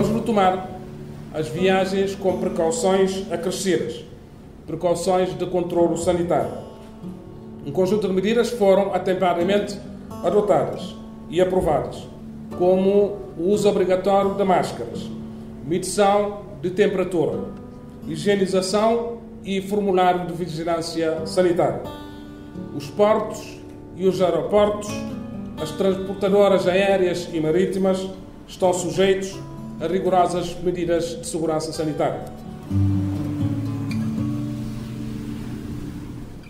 retomar as viagens com precauções acrescidas, precauções de controlo sanitário. Um conjunto de medidas foram atempadamente adotadas e aprovadas, como o uso obrigatório de máscaras, medição de temperatura, higienização e formulário de vigilância sanitária. Os portos e os aeroportos, as transportadoras aéreas e marítimas estão sujeitos a rigorosas medidas de segurança sanitária.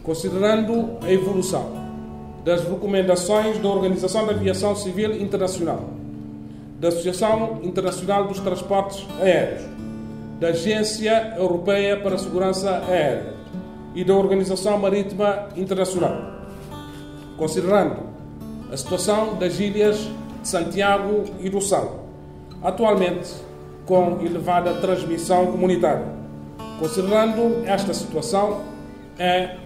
Considerando a evolução das recomendações da Organização da Aviação Civil Internacional, da Associação Internacional dos Transportes Aéreos, da Agência Europeia para a Segurança Aérea e da Organização Marítima Internacional, considerando a situação das ilhas de Santiago e do Sal, atualmente com elevada transmissão comunitária. Considerando esta situação, é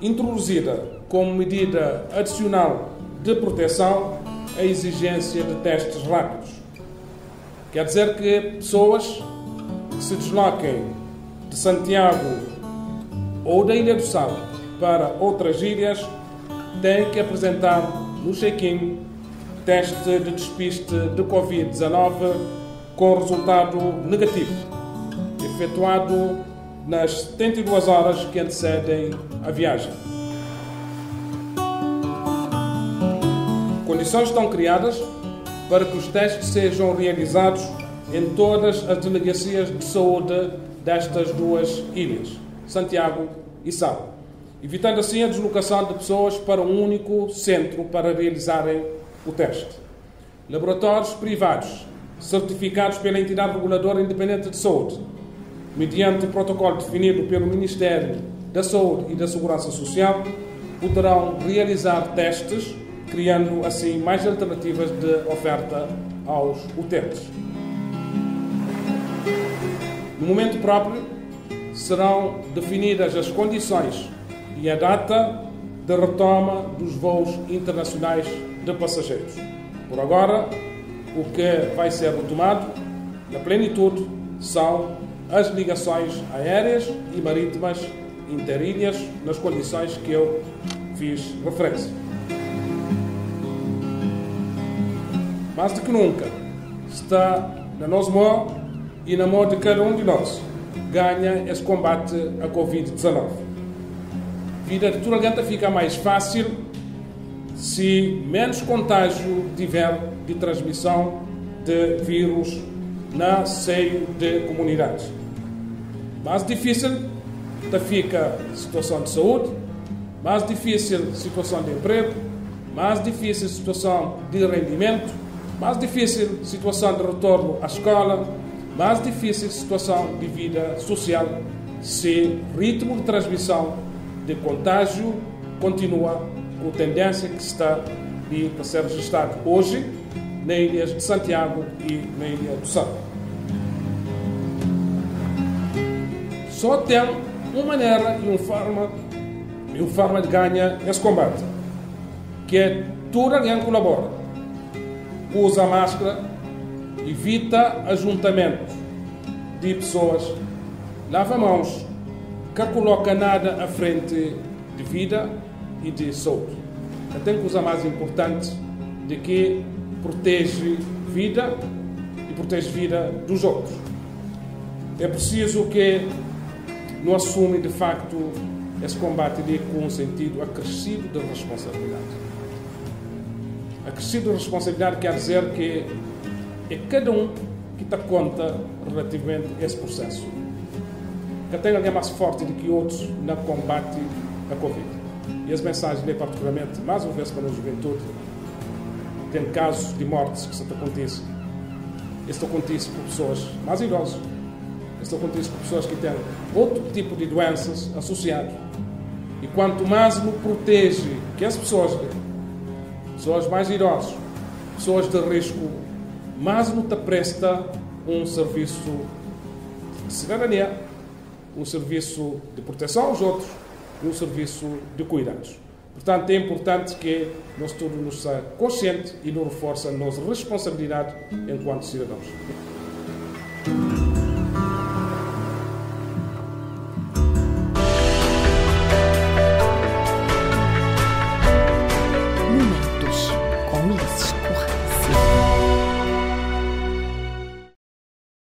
introduzida como medida adicional de proteção a exigência de testes rápidos. Quer dizer que pessoas que se desloquem de Santiago ou da Ilha do Sal para outras ilhas têm que apresentar no check-in teste de despiste de Covid-19 com resultado negativo, efetuado nas 72 horas que antecedem a viagem. Condições estão criadas para que os testes sejam realizados em todas as delegacias de saúde destas duas ilhas, Santiago e Sal, evitando assim a deslocação de pessoas para um único centro para realizarem o teste. Laboratórios privados, certificados pela entidade reguladora independente de saúde, mediante protocolo definido pelo Ministério da Saúde e da Segurança Social, poderão realizar testes, criando assim mais alternativas de oferta aos utentes. No momento próprio, serão definidas as condições e a data de retoma dos voos internacionais de passageiros. Por agora, o que vai ser retomado, na plenitude, são as ligações aéreas e marítimas interilhas nas condições que eu fiz referência. Mais do que nunca, está na nossa mão e na mão de cada um de nós ganha esse combate à Covid-19. A vida de toda fica mais fácil se menos contágio tiver de transmissão de vírus na seio de comunidades. Mais difícil fica a situação de saúde, mais difícil a situação de emprego, mais difícil a situação de rendimento, mais difícil a situação de retorno à escola, mais difícil a situação de vida social se ritmo de transmissão de contágio continua com tendência que está a ser registrado hoje na ilha de Santiago e na ilha do Sal. Só tem uma maneira e uma forma, e uma forma de ganhar esse combate, que é toda alguém colabora. Usa máscara, evita ajuntamento de pessoas, lava mãos, que coloca nada à frente de vida e de saúde. A tem coisa mais importante de que protege vida e protege vida dos outros. É preciso que não assume de facto esse combate de, com um sentido acrescido de responsabilidade. Acrescido de responsabilidade quer dizer que é cada um que dá conta relativamente a esse processo. Que tem alguém mais forte do que outros no combate à Covid. E as mensagens, lê particularmente, mais uma vez para a juventude, tem casos de mortes que se acontecem. Isso acontece por pessoas mais idosas. Isso acontece por pessoas que têm outro tipo de doenças associadas. E quanto mais nos protege que as pessoas, pessoas mais idosas, pessoas de risco, mais nos presta um serviço de cidadania, um serviço de proteção aos outros um serviço de cuidados. Portanto, é importante que nós todos nos conscientes e nos reforça a nossa responsabilidade enquanto cidadãos.